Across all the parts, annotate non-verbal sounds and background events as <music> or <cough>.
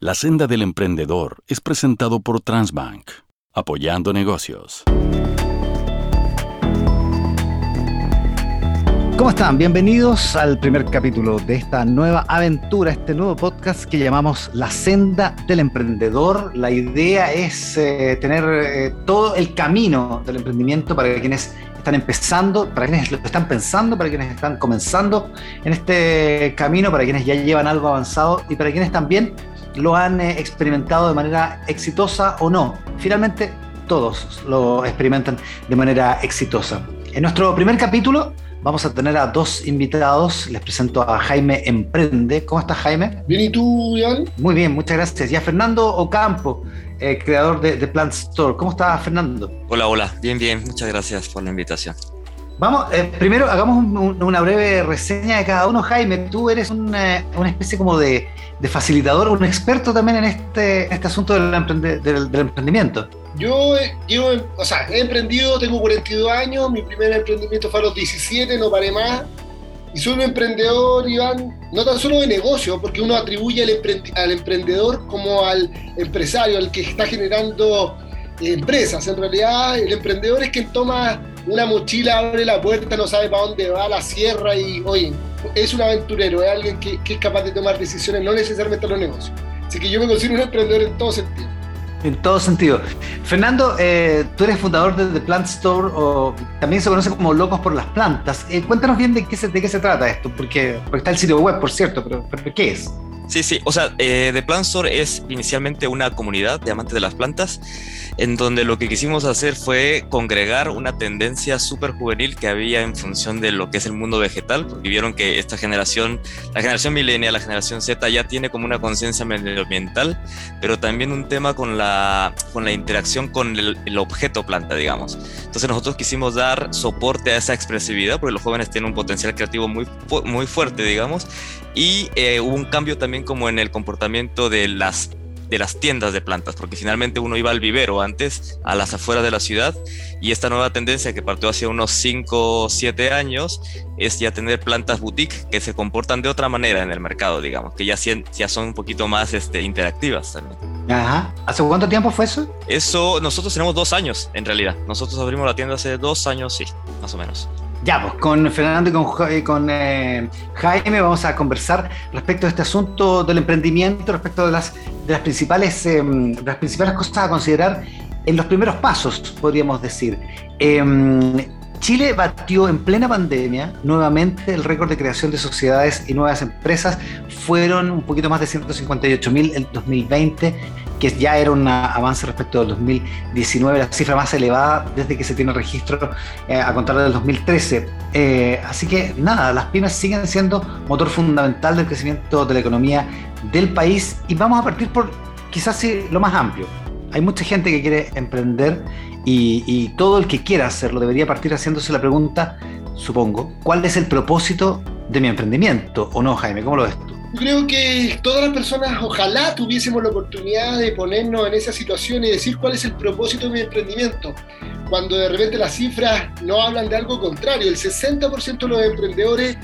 La senda del emprendedor es presentado por Transbank, apoyando negocios. ¿Cómo están? Bienvenidos al primer capítulo de esta nueva aventura, este nuevo podcast que llamamos La Senda del Emprendedor. La idea es eh, tener eh, todo el camino del emprendimiento para quienes están empezando, para quienes lo están pensando, para quienes están comenzando en este camino, para quienes ya llevan algo avanzado y para quienes también lo han eh, experimentado de manera exitosa o no. Finalmente, todos lo experimentan de manera exitosa. En nuestro primer capítulo vamos a tener a dos invitados. Les presento a Jaime Emprende. ¿Cómo estás, Jaime? Bien, ¿y tú, Iván? Muy bien, muchas gracias. Y a Fernando Ocampo, eh, creador de, Plant Store. ¿Cómo estás, Fernando? Hola, hola. Bien, bien. Muchas gracias por la invitación. Vamos, eh, primero hagamos una breve reseña de cada uno. Jaime, tú eres una, una especie como de, facilitador, un experto también en este, este asunto del, del, emprendimiento. Yo llevo, o sea, he emprendido, tengo 42 años, mi primer emprendimiento fue a los 17, no paré más. Y soy un emprendedor, Iván, no tan solo de negocio, porque uno atribuye al, al emprendedor como al empresario, al que está generando empresas. En realidad, el emprendedor es quien toma una mochila, abre la puerta, no sabe para dónde va, la cierra y, oye, es un aventurero, es alguien que, es capaz de tomar decisiones, no necesariamente en los negocios. Así que yo me considero un emprendedor en todo sentido. En todo sentido. Fernando, eh, tú eres fundador de The Plant Store, o también se conoce como Locos por las Plantas. Eh, cuéntanos bien de qué, se, de qué se trata esto, porque, porque está el sitio web, por cierto, pero, pero ¿qué es? Sí, sí, o sea, eh, The Plant Store es inicialmente una comunidad de amantes de las plantas, en donde lo que quisimos hacer fue congregar una tendencia súper juvenil que había en función de lo que es el mundo vegetal, porque vieron que esta generación, la generación milenial, la generación Z, ya tiene como una conciencia medioambiental, pero también un tema con la, con la interacción con el, objeto planta, digamos. Entonces nosotros quisimos dar soporte a esa expresividad, porque los jóvenes tienen un potencial creativo muy, muy fuerte, digamos, y eh, hubo un cambio también como en el comportamiento de las de las tiendas de plantas, porque finalmente uno iba al vivero antes, a las afueras de la ciudad, y esta nueva tendencia que partió hace unos 5 o 7 años es ya tener plantas boutique que se comportan de otra manera en el mercado, digamos, que ya, ya son un poquito más este, interactivas también. Ajá. ¿Hace cuánto tiempo fue eso? Eso, nosotros tenemos dos años, en realidad. Nosotros abrimos la tienda hace dos años, sí, más o menos. Ya, pues con Fernando y con, eh, Jaime vamos a conversar respecto de este asunto del emprendimiento, respecto de las, de las, principales, em, las principales cosas a considerar en los primeros pasos, podríamos decir. Em, Chile batió en plena pandemia nuevamente el récord de creación de sociedades y nuevas empresas. Fueron un poquito más de 158 mil en 2020 que ya era un avance respecto del 2019, la cifra más elevada desde que se tiene registro eh, a contar del 2013. Eh, así que nada, las pymes siguen siendo motor fundamental del crecimiento de la economía del país y vamos a partir por quizás lo más amplio. Hay mucha gente que quiere emprender y, todo el que quiera hacerlo debería partir haciéndose la pregunta, supongo, ¿cuál es el propósito de mi emprendimiento? ¿O no, Jaime? ¿Cómo lo ves tú? Yo creo que todas las personas, ojalá tuviésemos la oportunidad de ponernos en esa situación y decir cuál es el propósito de mi emprendimiento. Cuando de repente las cifras no hablan de algo contrario, el 60% de los emprendedores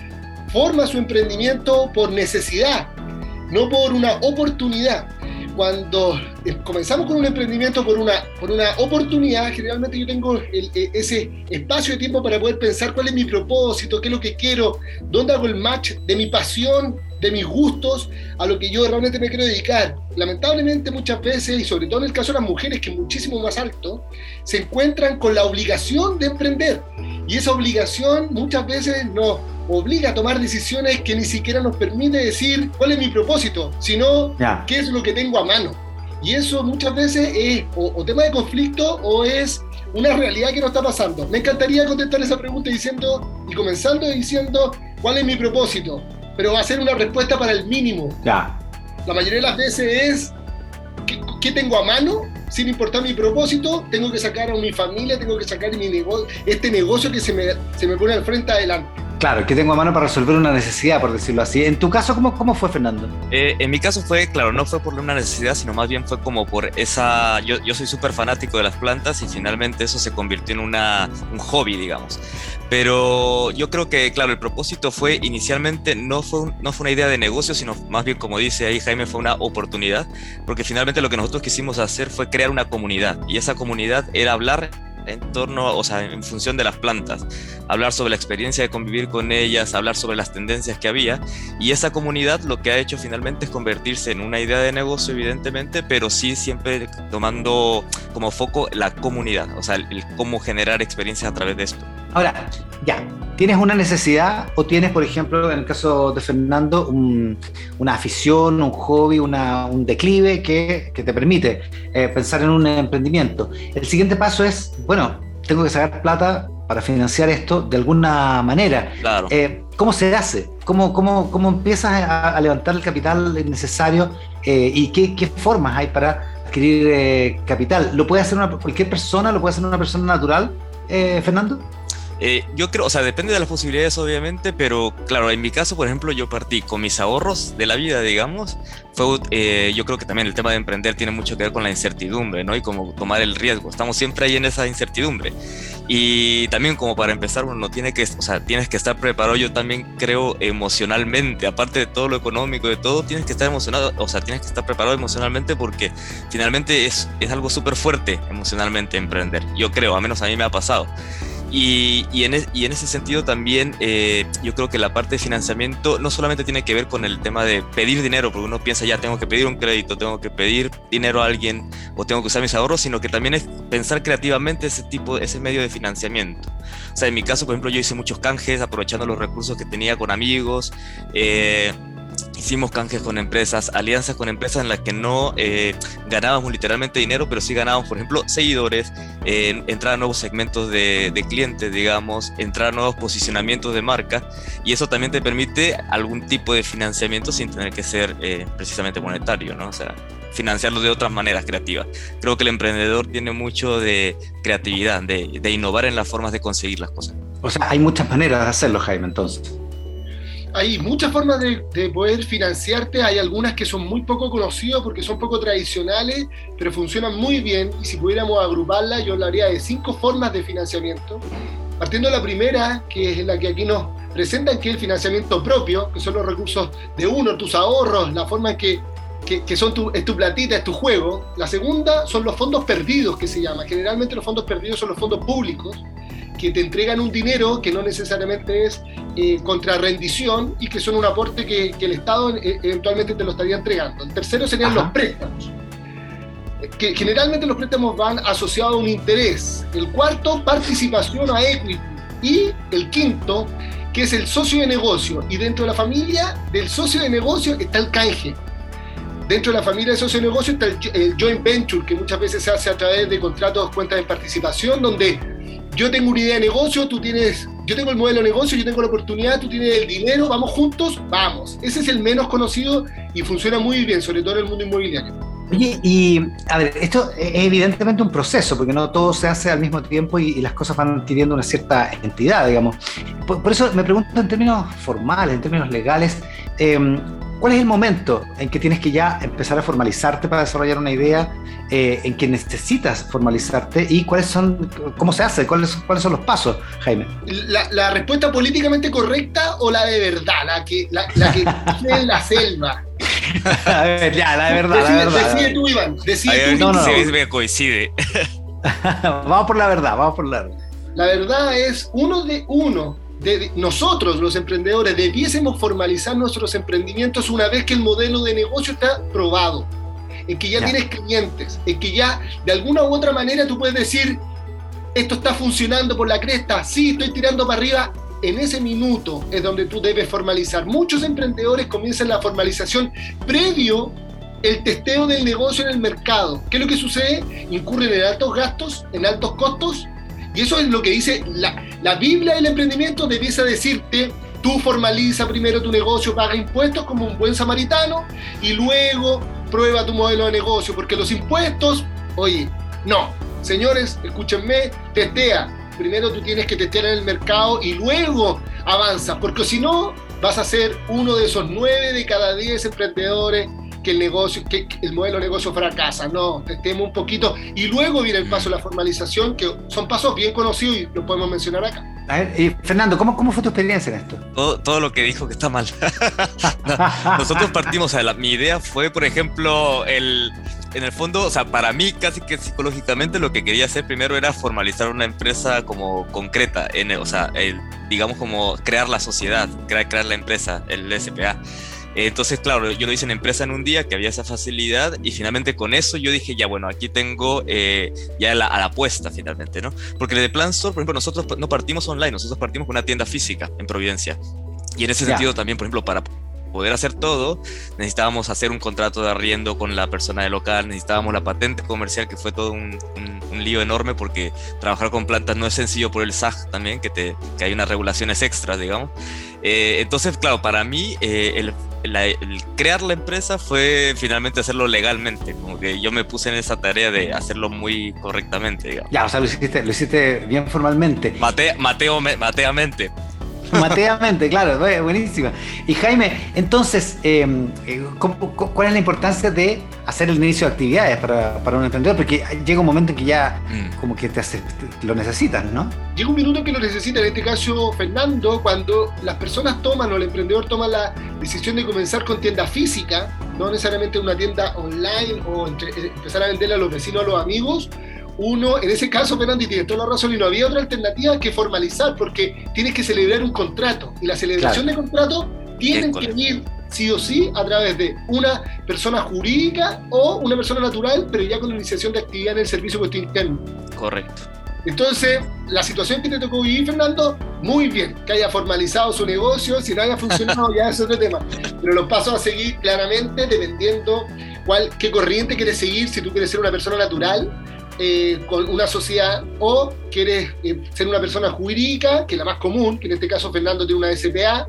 forma su emprendimiento por necesidad, no por una oportunidad cuando eh, comenzamos con un emprendimiento por una, por una oportunidad, generalmente yo tengo e, ese espacio de tiempo para poder pensar cuál es mi propósito, qué es lo que quiero, dónde hago el match de mi pasión, de mis gustos, a lo que yo realmente me quiero dedicar. Lamentablemente muchas veces, y sobre todo en el caso de las mujeres, que es muchísimo más alto, se encuentran con la obligación de emprender. Y esa obligación muchas veces nos obliga a tomar decisiones que ni siquiera nos permite decir cuál es mi propósito, sino qué es lo que tengo a mano. Y eso muchas veces es o, tema de conflicto o es una realidad que no está pasando. Me encantaría contestar esa pregunta diciendo y comenzando diciendo cuál es mi propósito, pero va a ser una respuesta para el mínimo. Ya. La mayoría de las veces es ¿qué, tengo a mano? Sin importar mi propósito, tengo que sacar a mi familia, tengo que sacar mi negocio, este negocio que se me, se me pone al frente adelante. Claro, que tengo a mano para resolver una necesidad, por decirlo así. En tu caso, ¿cómo, cómo fue, Fernando? Eh, en mi caso fue, claro, no fue por una necesidad, sino más bien fue como por esa... Yo, yo soy súper fanático de las plantas y finalmente eso se convirtió en una, un hobby, digamos. Pero yo creo que, claro, el propósito fue inicialmente, no fue, no fue una idea de negocio, sino más bien, como dice ahí Jaime, fue una oportunidad, porque finalmente lo que nosotros quisimos hacer fue crear una comunidad y esa comunidad era hablar en torno, o sea, en función de las plantas, hablar sobre la experiencia de convivir con ellas, hablar sobre las tendencias que había, y esa comunidad lo que ha hecho finalmente es convertirse en una idea de negocio, evidentemente, pero sí siempre tomando como foco la comunidad, o sea, el, cómo generar experiencias a través de esto. Ahora, ya, tienes una necesidad o tienes, por ejemplo, en el caso de Fernando, una afición, un hobby, un declive que, te permite eh, pensar en un emprendimiento. El siguiente paso es, bueno, tengo que sacar plata para financiar esto de alguna manera. Claro. Eh, ¿Cómo se hace? ¿Cómo, cómo, cómo empiezas a, levantar el capital necesario eh, y qué, qué, formas hay para adquirir capital? ¿Lo puede hacer una, cualquier persona? ¿Lo puede hacer una persona natural, Fernando? Eh, yo creo, o sea, depende de las posibilidades obviamente, pero claro, en mi caso, por ejemplo, yo partí con mis ahorros de la vida, digamos. Fue, eh, yo creo que también el tema de emprender tiene mucho que ver con la incertidumbre, ¿no? Y como tomar el riesgo. Estamos siempre ahí en esa incertidumbre. Y también como para empezar, uno tiene que, o sea, tienes que estar preparado, yo también creo emocionalmente, aparte de todo lo económico, de todo, tienes que estar emocionado, o sea, tienes que estar preparado emocionalmente porque finalmente es, es algo súper fuerte emocionalmente emprender. Yo creo, a menos a mí me ha pasado. Y, y, en, ese sentido también eh, yo creo que la parte de financiamiento no solamente tiene que ver con el tema de pedir dinero, porque uno piensa ya tengo que pedir un crédito, tengo que pedir dinero a alguien o tengo que usar mis ahorros, sino que también es pensar creativamente ese tipo, ese medio de financiamiento. O sea, en mi caso, por ejemplo, yo hice muchos canjes aprovechando los recursos que tenía con amigos. Eh, hicimos canjes con empresas, alianzas con empresas en las que no eh, ganábamos literalmente dinero, pero sí ganábamos, por ejemplo, seguidores, entrar a nuevos segmentos de, clientes, digamos, entrar a nuevos posicionamientos de marca, y eso también te permite algún tipo de financiamiento sin tener que ser eh, precisamente monetario, ¿no? O sea, financiarlo de otras maneras creativas. Creo que el emprendedor tiene mucho de creatividad, de, de innovar en las formas de conseguir las cosas. O sea, hay muchas maneras de hacerlo, Jaime, entonces hay muchas formas de, poder financiarte, hay algunas que son muy poco conocidas porque son poco tradicionales, pero funcionan muy bien y si pudiéramos agruparlas yo hablaría de cinco formas de financiamiento. Partiendo de la primera, que es la que aquí nos presentan, que es el financiamiento propio, que son los recursos de uno, tus ahorros, la forma en que, que, son tu, es tu platita, es tu juego. La segunda son los fondos perdidos, que se llama. Generalmente los fondos perdidos son los fondos públicos, que te entregan un dinero que no necesariamente es eh, contra rendición y que son un aporte que, el Estado eh, eventualmente te lo estaría entregando. El tercero serían los préstamos, que generalmente los préstamos van asociados a un interés. El cuarto, participación a equity. Y el quinto, que es el socio de negocio. Y dentro de la familia del socio de negocio está el canje. Dentro de la familia de socio de negocio está el, el joint venture, que muchas veces se hace a través de contratos, cuentas de participación, donde yo tengo una idea de negocio, tú tienes, yo tengo el modelo de negocio, yo tengo la oportunidad, tú tienes el dinero, vamos juntos, vamos. Ese es el menos conocido y funciona muy bien, sobre todo en el mundo inmobiliario. Oye, y a ver, esto es evidentemente un proceso, porque no todo se hace al mismo tiempo y, las cosas van adquiriendo una cierta entidad, digamos. Por, eso me pregunto en términos formales, en términos legales, eh, ¿Cuál es el momento en que tienes que ya empezar a formalizarte para desarrollar una idea, eh, en que necesitas formalizarte y cuáles son, cómo se hace, cuáles, cuáles son los pasos, Jaime? La, respuesta políticamente correcta o la de verdad, la que, la, que en la selva. <laughs> a ver, ya, la de verdad. Decide, la verdad. decide tú, Iván. Decide tú. No, no, no. me coincide. <laughs> vamos por la verdad, vamos por la verdad. La verdad es uno de uno nosotros los emprendedores debiésemos formalizar nuestros emprendimientos una vez que el modelo de negocio está probado, en que ya, tienes clientes, en que ya de alguna u otra manera tú puedes decir, esto está funcionando por la cresta, sí, estoy tirando para arriba. En ese minuto es donde tú debes formalizar. Muchos emprendedores comienzan la formalización previo el testeo del negocio en el mercado. ¿Qué es lo que sucede? Incurren en altos gastos, en altos costos y eso es lo que dice la, la Biblia del emprendimiento, debiese decirte, tú formaliza primero tu negocio, paga impuestos como un buen samaritano y luego prueba tu modelo de negocio, porque los impuestos, oye, no, señores, escúchenme, testea. Primero tú tienes que testear en el mercado y luego avanza, porque si no, vas a ser uno de esos nueve de cada diez emprendedores que el negocio, que el modelo de negocio fracasa. No, temo un poquito. Y luego viene el paso de la formalización, que son pasos bien conocidos y lo podemos mencionar acá. A ver, Fernando, ¿cómo, ¿cómo fue tu experiencia en esto? Todo, todo lo que dijo que está mal. <laughs> nosotros partimos, o sea, la, mi idea fue, por ejemplo, el, en el fondo, o sea, para mí casi que psicológicamente lo que quería hacer primero era formalizar una empresa como concreta, en, o sea, digamos como crear la sociedad, crear, crear la empresa, el SPA. Entonces, claro, yo lo hice en empresa en un día, que había esa facilidad, y finalmente con eso yo dije, ya bueno, aquí tengo eh, ya la, a la apuesta finalmente, ¿no? Porque de Plan Store, por ejemplo, nosotros no partimos online, nosotros partimos con una tienda física en Providencia. Y en ese sentido también, por ejemplo, para poder hacer todo, necesitábamos hacer un contrato de arriendo con la persona del local, necesitábamos la patente comercial, que fue todo un, lío enorme porque trabajar con plantas no es sencillo por el SAG también, que, te, que hay unas regulaciones extras, digamos. Eh, entonces, claro, para mí eh, el, crear la empresa fue finalmente hacerlo legalmente, como que yo me puse en esa tarea de hacerlo muy correctamente, digamos. Ya, o sea, lo hiciste, lo hiciste bien formalmente. Mate, Mateo, mateamente. Mateamente, claro, buenísima. Y Jaime, entonces, em, eh, ¿cuál es la importancia de hacer el inicio de actividades para, para, un emprendedor? Porque llega un momento en que ya mm. como que te lo necesitas, ¿no? Llega un minuto que lo necesita, en este caso Fernando, cuando las personas toman o el emprendedor toma la decisión de comenzar con tienda física, no necesariamente una tienda online o eh, empezar a venderle a los vecinos, a los amigos, uno, en ese caso, Fernando, y tiene toda la razón, y no había otra alternativa que formalizar, porque tienes que celebrar un contrato, y la celebración de contrato tiene que ir sí o sí a través de una persona jurídica o una persona natural, pero ya con la iniciación de actividad en el servicio puesto interno. Correcto. Entonces, la situación que te tocó vivir, Fernando, muy bien, que haya formalizado su negocio, si no haya funcionado ya es otro tema, pero los pasos a seguir claramente dependiendo cuál, qué corriente quieres seguir, si tú quieres ser una persona natural, eh, con una sociedad o quieres eh, ser una persona jurídica, que es la más común, que en este caso Fernando tiene una SPA,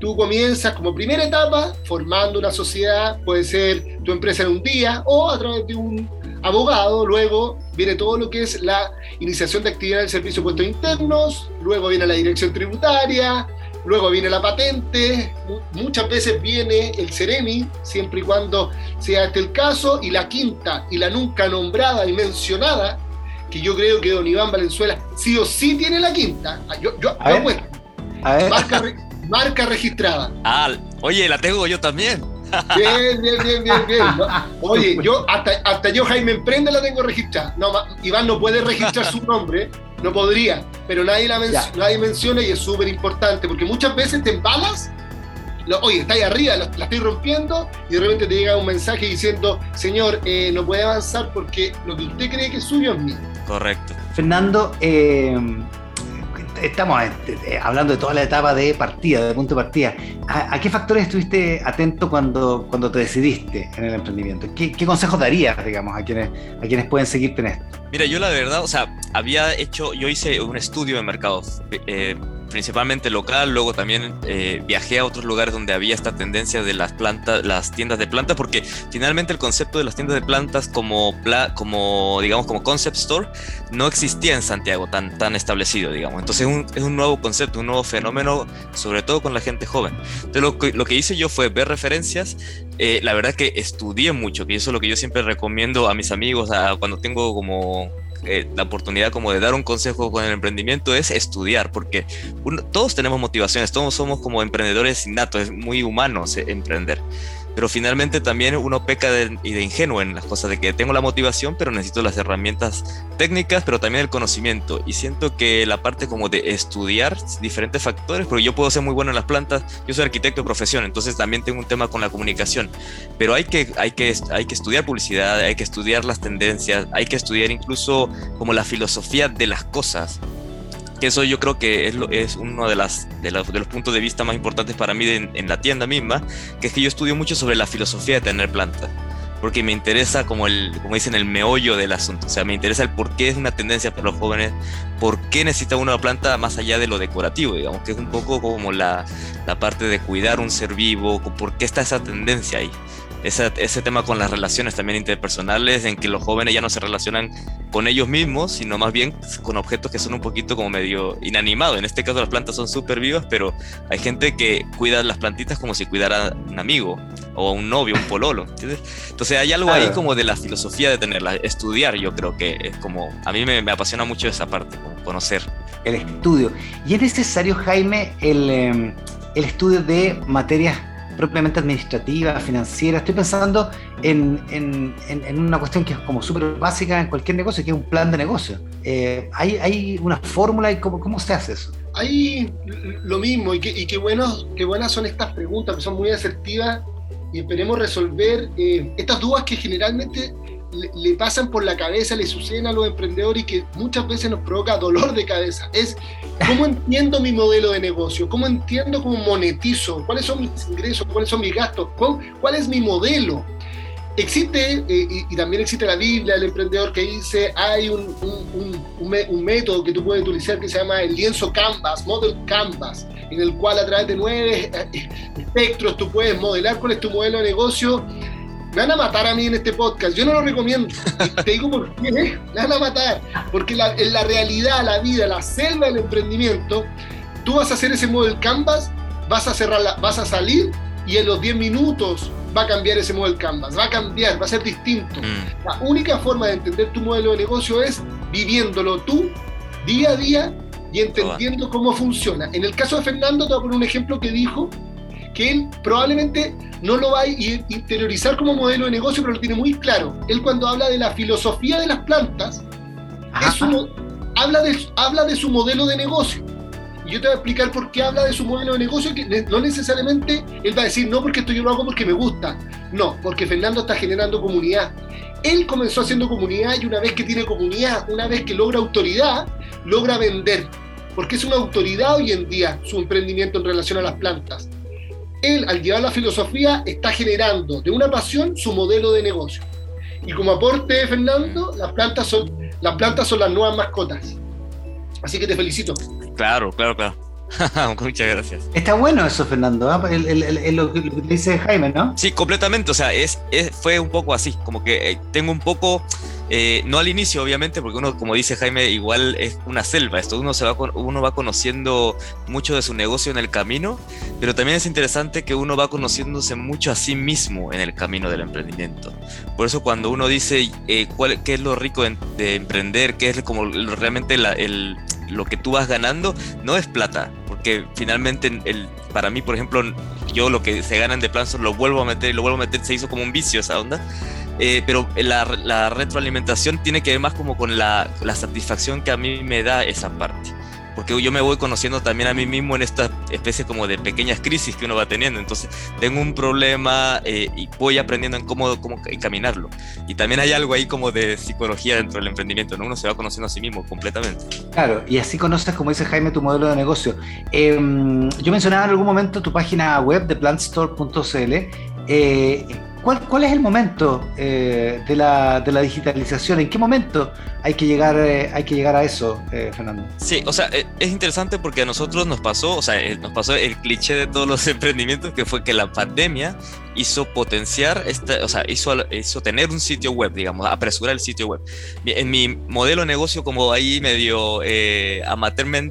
tú comienzas como primera etapa formando una sociedad, puede ser tu empresa en un día o a través de un abogado, luego viene todo lo que es la iniciación de actividad del servicio de puestos internos, luego viene la dirección tributaria, Luego viene la patente, muchas veces viene el Ceremi, siempre y cuando sea este el caso, y la quinta y la nunca nombrada y mencionada, que yo creo que don Iván Valenzuela sí o sí tiene la quinta. Ah, yo, yo, Marca, registrada. Ah, oye, la tengo yo también. Bien, bien, bien, bien, bien. <laughs> Oye, yo hasta, hasta yo Jaime Emprende la tengo registrada. No, Iván no puede registrar su nombre, no podría, pero nadie la nadie menciona y es súper importante porque muchas veces te embalas, oye, está ahí arriba, la, estoy rompiendo y de repente te llega un mensaje diciendo, señor, eh, no puede avanzar porque lo que usted cree que es suyo es mío. Correcto. Fernando, eh, estamos eh, hablando de toda la etapa de partida, de punto de partida. ¿A, qué factores estuviste atento cuando, cuando te decidiste en el emprendimiento? ¿Qué, consejos darías, digamos, a quienes, a quienes pueden seguirte en esto? Mira, yo la verdad, o sea, había hecho, yo hice un estudio de mercado, eh, principalmente local, luego también eh, viajé a otros lugares donde había esta tendencia de las plantas, las tiendas de plantas, porque finalmente el concepto de las tiendas de plantas como, como digamos, como concept store no existía en Santiago tan, tan establecido, digamos. Entonces es un, es un nuevo concepto, un nuevo fenómeno, sobre todo con la gente joven. Entonces lo que, lo que hice yo fue ver referencias, eh, la verdad que estudié mucho, que eso es lo que yo siempre recomiendo a mis amigos, a, cuando tengo como eh, la oportunidad como de dar un consejo con el emprendimiento es estudiar, porque todos tenemos motivaciones, todos somos como emprendedores innatos, es muy humano emprender pero finalmente también uno peca de, de ingenuo en las cosas, de que tengo la motivación, pero necesito las herramientas técnicas, pero también el conocimiento. Y siento que la parte como de estudiar diferentes factores, porque yo puedo ser muy bueno en las plantas, yo soy arquitecto de profesión, entonces también tengo un tema con la comunicación, pero hay que, hay que, hay que estudiar publicidad, hay que estudiar las tendencias, hay que estudiar incluso como la filosofía de las cosas que eso yo creo que es, lo, es uno de, las, de, los, de los puntos de vista más importantes para mí en la tienda misma, que es que yo estudio mucho sobre la filosofía de tener plantas, porque me interesa como el, como dicen, el meollo del asunto, o sea, me interesa el por qué es una tendencia para los jóvenes, por qué necesita una planta más allá de lo decorativo, digamos, que es un poco como la, la parte de cuidar un ser vivo, por qué está esa tendencia ahí. Ese tema con las relaciones también interpersonales, en que los jóvenes ya no se relacionan con ellos mismos, sino más bien con objetos que son un poquito como medio inanimados. En este caso las plantas son súper vivas, pero hay gente que cuida las plantitas como si cuidara a un amigo o a un novio, un pololo. Entonces hay algo ahí como de la filosofía de tenerla, estudiar yo creo que es como, a mí me, apasiona mucho esa parte, como conocer. El estudio. ¿Y es necesario, Jaime, el, em, el estudio de materias propiamente administrativa, financiera. Estoy pensando en, en, en una cuestión que es como súper básica en cualquier negocio, que es un plan de negocio. Eh, ¿hay, ¿hay, una fórmula y cómo, cómo se hace eso? Hay lo mismo y qué, buenos, qué buenas son estas preguntas, que son muy asertivas y esperemos resolver eh, estas dudas que generalmente le, pasan por la cabeza, le suceden a los emprendedores y que muchas veces nos provoca dolor de cabeza. Es cómo entiendo mi modelo de negocio, cómo entiendo cómo monetizo, cuáles son mis ingresos, cuáles son mis gastos, cuál, es mi modelo. Existe, eh, y, también existe la Biblia del emprendedor que dice, hay un, un, método que tú puedes utilizar que se llama el lienzo Canvas, Model Canvas, en el cual a través de nueve eh, espectros tú puedes modelar cuál es tu modelo de negocio me van a matar a mí en este podcast. Yo no lo recomiendo. <laughs> Te digo por qué. Me van a matar. Porque en la realidad, la vida, la selva del emprendimiento, tú vas a hacer ese model canvas, vas a cerrar, vas a salir y en los 10 minutos va a cambiar ese model canvas. Va a cambiar, va a ser distinto. Mm. La única forma de entender tu modelo de negocio es viviéndolo tú día a día y entendiendo cómo funciona. En el caso de Fernando, te voy a poner un ejemplo que dijo que él probablemente no lo va a interiorizar como modelo de negocio, pero lo tiene muy claro. Él cuando habla de la filosofía de las plantas, habla, de, habla de su modelo de negocio. Y yo te voy a explicar por qué habla de su modelo de negocio, que no necesariamente él va a decir, no, porque esto yo lo hago porque me gusta. No, porque Fernando está generando comunidad. Él comenzó haciendo comunidad y una vez que tiene comunidad, una vez que logra autoridad, logra vender. Porque es una autoridad hoy en día su emprendimiento en relación a las plantas él, al llevar la filosofía, está generando de una pasión su modelo de negocio. Y como aporte, Fernando, las plantas son las, plantas son las nuevas mascotas. Así que te felicito. Claro, claro, claro. <laughs> Muchas gracias. Está bueno eso, Fernando, ¿ah? lo, que dice Jaime, ¿no? Sí, completamente. O sea, es, fue un poco así, como que eh, tengo un poco eh, no al inicio, obviamente, porque uno, como dice Jaime, igual es una selva. Esto uno, se va, uno va conociendo mucho de su negocio en el camino, pero también es interesante que uno va conociéndose mucho a sí mismo en el camino del emprendimiento. Por eso cuando uno dice eh, cuál, qué es lo rico de, emprender, qué es como realmente lo que tú vas ganando, no es plata, porque finalmente el, para mí, por ejemplo, yo lo que se ganan de plan lo vuelvo a meter y lo vuelvo a meter, se hizo como un vicio esa onda. Eh, pero la, retroalimentación tiene que ver más como con la, satisfacción que a mí me da esa parte. Porque yo me voy conociendo también a mí mismo en esta especie como de pequeñas crisis que uno va teniendo. Entonces, tengo un problema eh, y voy aprendiendo en cómo, cómo encaminarlo. Y también hay algo ahí como de psicología dentro del emprendimiento, ¿no? Uno se va conociendo a sí mismo completamente. Claro, y así conoces, como dice Jaime, tu modelo de negocio. Em, yo mencionaba en algún momento tu página web de plantstore.cl. Eh, ¿Cuál, es el momento eh, de, la, digitalización? ¿En qué momento hay que llegar, eh, hay que llegar a eso, eh, Fernando? Sí, o sea, es interesante porque a nosotros nos pasó, o sea, nos pasó el cliché de todos los <laughs> emprendimientos, que fue que la pandemia hizo potenciar, esta, o sea, hizo, hizo tener un sitio web, digamos, apresurar el sitio web. En mi modelo de negocio, como ahí medio eh,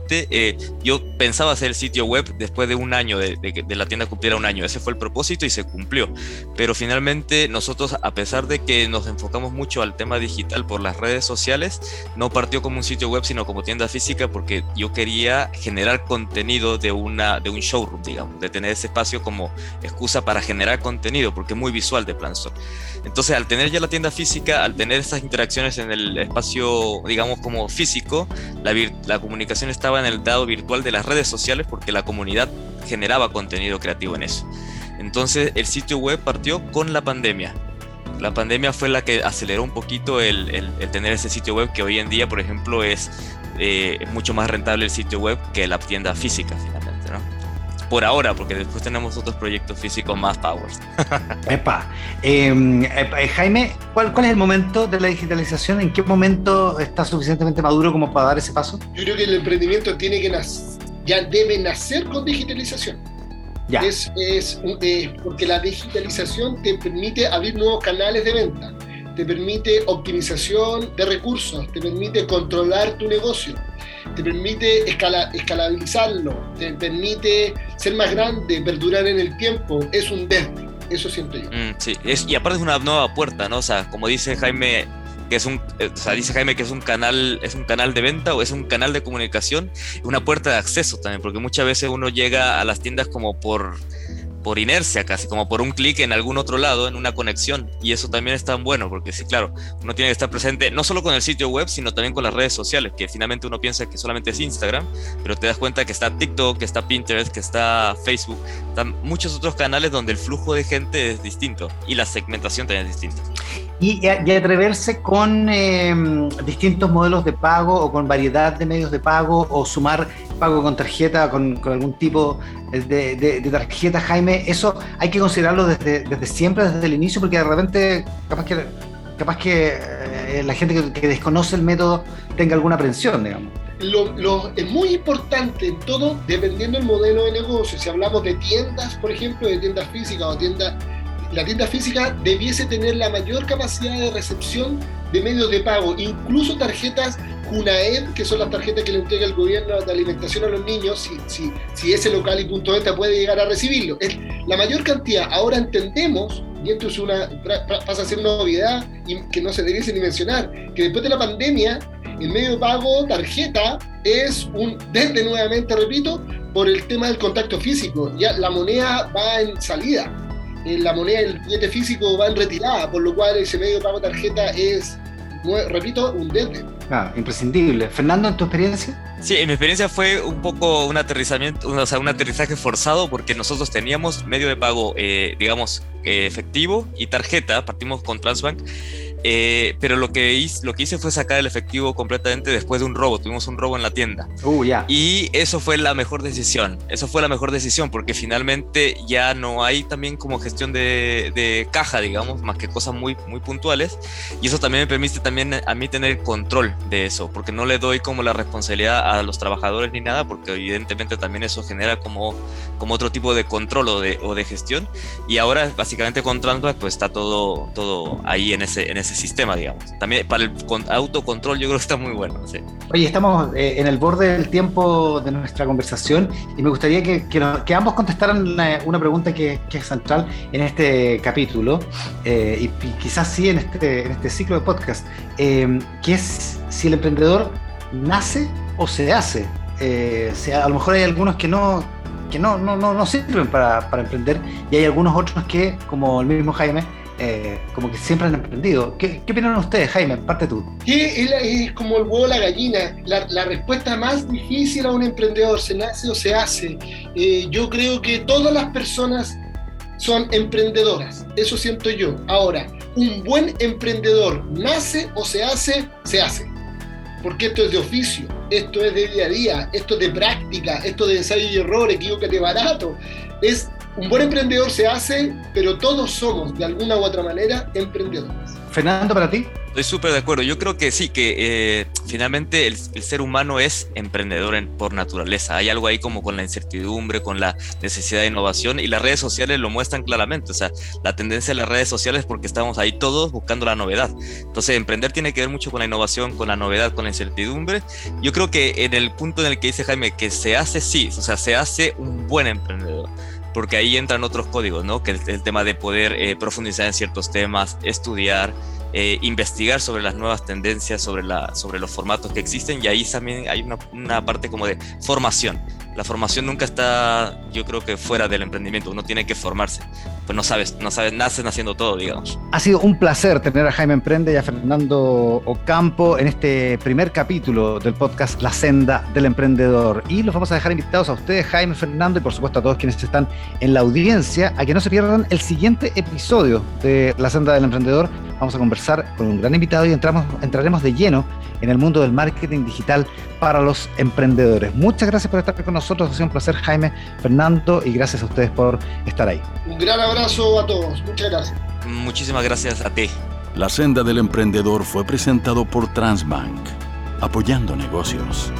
eh, yo pensaba hacer el sitio web después de un año, de, de, la tienda cumpliera un año. Ese fue el propósito y se cumplió. Pero finalmente nosotros, a pesar de que nos enfocamos mucho al tema digital por las redes sociales, no partió como un sitio web, sino como tienda física, porque yo quería generar contenido de, una, de un showroom, digamos, de tener ese espacio como excusa para generar contenido contenido, porque es muy visual de Planstore. Entonces, al tener ya la tienda física, al tener estas interacciones en el espacio, digamos, como físico, la, la comunicación estaba en el dado virtual de las redes sociales porque la comunidad generaba contenido creativo en eso. Entonces, el sitio web partió con la pandemia. La pandemia fue la que aceleró un poquito el, el, tener ese sitio web que hoy en día, por ejemplo, es, eh, es mucho más rentable el sitio web que la tienda física, finalmente. Por ahora, porque después tenemos otros proyectos físicos más powers. <laughs> Epa. Em, eh, Jaime, ¿cuál, ¿cuál es el momento de la digitalización? ¿En qué momento está suficientemente maduro como para dar ese paso? Yo creo que el emprendimiento tiene que nacer, ya debe nacer con digitalización. Ya. Es, es, porque la digitalización te permite abrir nuevos canales de venta, te permite optimización de recursos, te permite controlar tu negocio, te permite escalabilizarlo, te permite ser más grande, perdurar en el tiempo. Es un desde, eso siento yo. Mm, es, y aparte es una nueva puerta, ¿no? O sea, como dice Jaime, que es un, eh, o sea, dice Jaime que es un canal, es un canal de venta o es un canal de comunicación, una puerta de acceso también, porque muchas veces uno llega a las tiendas como por por inercia, casi como por un clic en algún otro lado, en una conexión. Y eso también es tan bueno, porque sí, claro, uno tiene que estar presente no solo con el sitio web, sino también con las redes sociales, que finalmente uno piensa que solamente es Instagram, pero te das cuenta que está TikTok, que está Pinterest, que está Facebook, están muchos otros canales donde el flujo de gente es distinto y la segmentación también es distinta. Y, atreverse con em, distintos modelos de pago o con variedad de medios de pago o sumar pago con tarjeta, con, algún tipo de, tarjeta, Jaime, eso hay que considerarlo desde, siempre, desde el inicio, porque de repente capaz que, capaz que eh, la gente que, desconoce el método tenga alguna aprensión, digamos. Lo, es muy importante todo, dependiendo del modelo de negocio. Si hablamos de tiendas, por ejemplo, de tiendas físicas o tiendas, la tienda física debiese tener la mayor capacidad de recepción de medios de pago, incluso tarjetas CUNAED, que son las tarjetas que le entrega el gobierno de alimentación a los niños, si, si, si ese local y punto venta puede llegar a recibirlo. La mayor cantidad. Ahora entendemos, y esto es una, pasa a ser una novedad y que no se debiese ni mencionar, que después de la pandemia, el medio de pago tarjeta es un, desde nuevamente, repito, por el tema del contacto físico. Ya la moneda va en salida. Eh, la moneda, el billete físico va en retirada, por lo cual ese medio de pago tarjeta es, repito, un desde. Ah, imprescindible. Fernando, ¿en tu experiencia? Sí, en mi experiencia fue un poco un aterrizamiento, o sea, un aterrizaje forzado porque nosotros teníamos medio de pago, eh, digamos, eh, efectivo y tarjeta, partimos con Transbank eh, pero lo que, hice, lo que hice fue sacar el efectivo completamente después de un robo. Tuvimos un robo en la tienda. Uh, ya. Y eso fue la mejor decisión. Eso fue la mejor decisión porque finalmente ya no hay también como gestión de, de, caja, digamos, más que cosas muy, muy puntuales. Y eso también me permite también a mí tener control de eso, porque no le doy como la responsabilidad a los trabajadores ni nada, porque evidentemente también eso genera como, como otro tipo de control o de, o de gestión. Y ahora básicamente con Transbank pues está todo, todo ahí en ese, en ese sistema, digamos. También para el autocontrol yo creo que está muy bueno. Oye, estamos eh, en el borde del tiempo de nuestra conversación y me gustaría que, que, ambos contestaran una, pregunta que, es central en este capítulo eh, y, quizás sí en este, en este ciclo de podcast, eh, que es si el emprendedor nace o se hace. a lo mejor hay algunos que no, que no, no, no, no sirven para, para, emprender y hay algunos otros que, como el mismo Jaime, eh, como que siempre han emprendido. ¿Qué, ¿Qué, opinan ustedes, Jaime? Parte tú. es, como el huevo la gallina. La, respuesta más difícil a un emprendedor, ¿se nace o se hace? Eh, yo creo que todas las personas son emprendedoras. Eso siento yo. Ahora, un buen emprendedor nace o se hace, se hace. Porque esto es de oficio, esto es de día a día, esto es de práctica, esto de ensayo y error, equivócate barato. Es un buen emprendedor se hace, pero todos somos de alguna u otra manera emprendedores. Fernando, para ti. Estoy súper de acuerdo. Yo creo que sí, que eh, finalmente el, ser humano es emprendedor por naturaleza. Hay algo ahí como con la incertidumbre, con la necesidad de innovación y las redes sociales lo muestran claramente. O sea, la tendencia de las redes sociales es porque estamos ahí todos buscando la novedad. Entonces, emprender tiene que ver mucho con la innovación, con la novedad, con la incertidumbre. Yo creo que en el punto en el que dice Jaime que se hace, sí, o sea, se hace un buen emprendedor porque ahí entran otros códigos, ¿no? Que el, el tema de poder eh, profundizar en ciertos temas, estudiar, eh, investigar sobre las nuevas tendencias, sobre, la, sobre los formatos que existen y ahí también hay una, una parte como de formación la formación nunca está, yo creo que fuera del emprendimiento, uno tiene que formarse, pues no sabes, no sabes, naces haciendo todo, digamos. Ha sido un placer tener a Jaime Emprende y a Fernando Ocampo en este primer capítulo del podcast La Senda del Emprendedor. Y los vamos a dejar invitados a ustedes, Jaime, Fernando, y por supuesto a todos quienes están en la audiencia, a que no se pierdan el siguiente episodio de La Senda del Emprendedor. Vamos a conversar con un gran invitado y entramos, entraremos de lleno en el mundo del marketing digital para los emprendedores. Muchas gracias por estar con nosotros, ha sido un placer Jaime, Fernando y gracias a ustedes por estar ahí. Un gran abrazo a todos, muchas gracias. Muchísimas gracias a ti. La senda del emprendedor fue presentado por Transbank, apoyando negocios.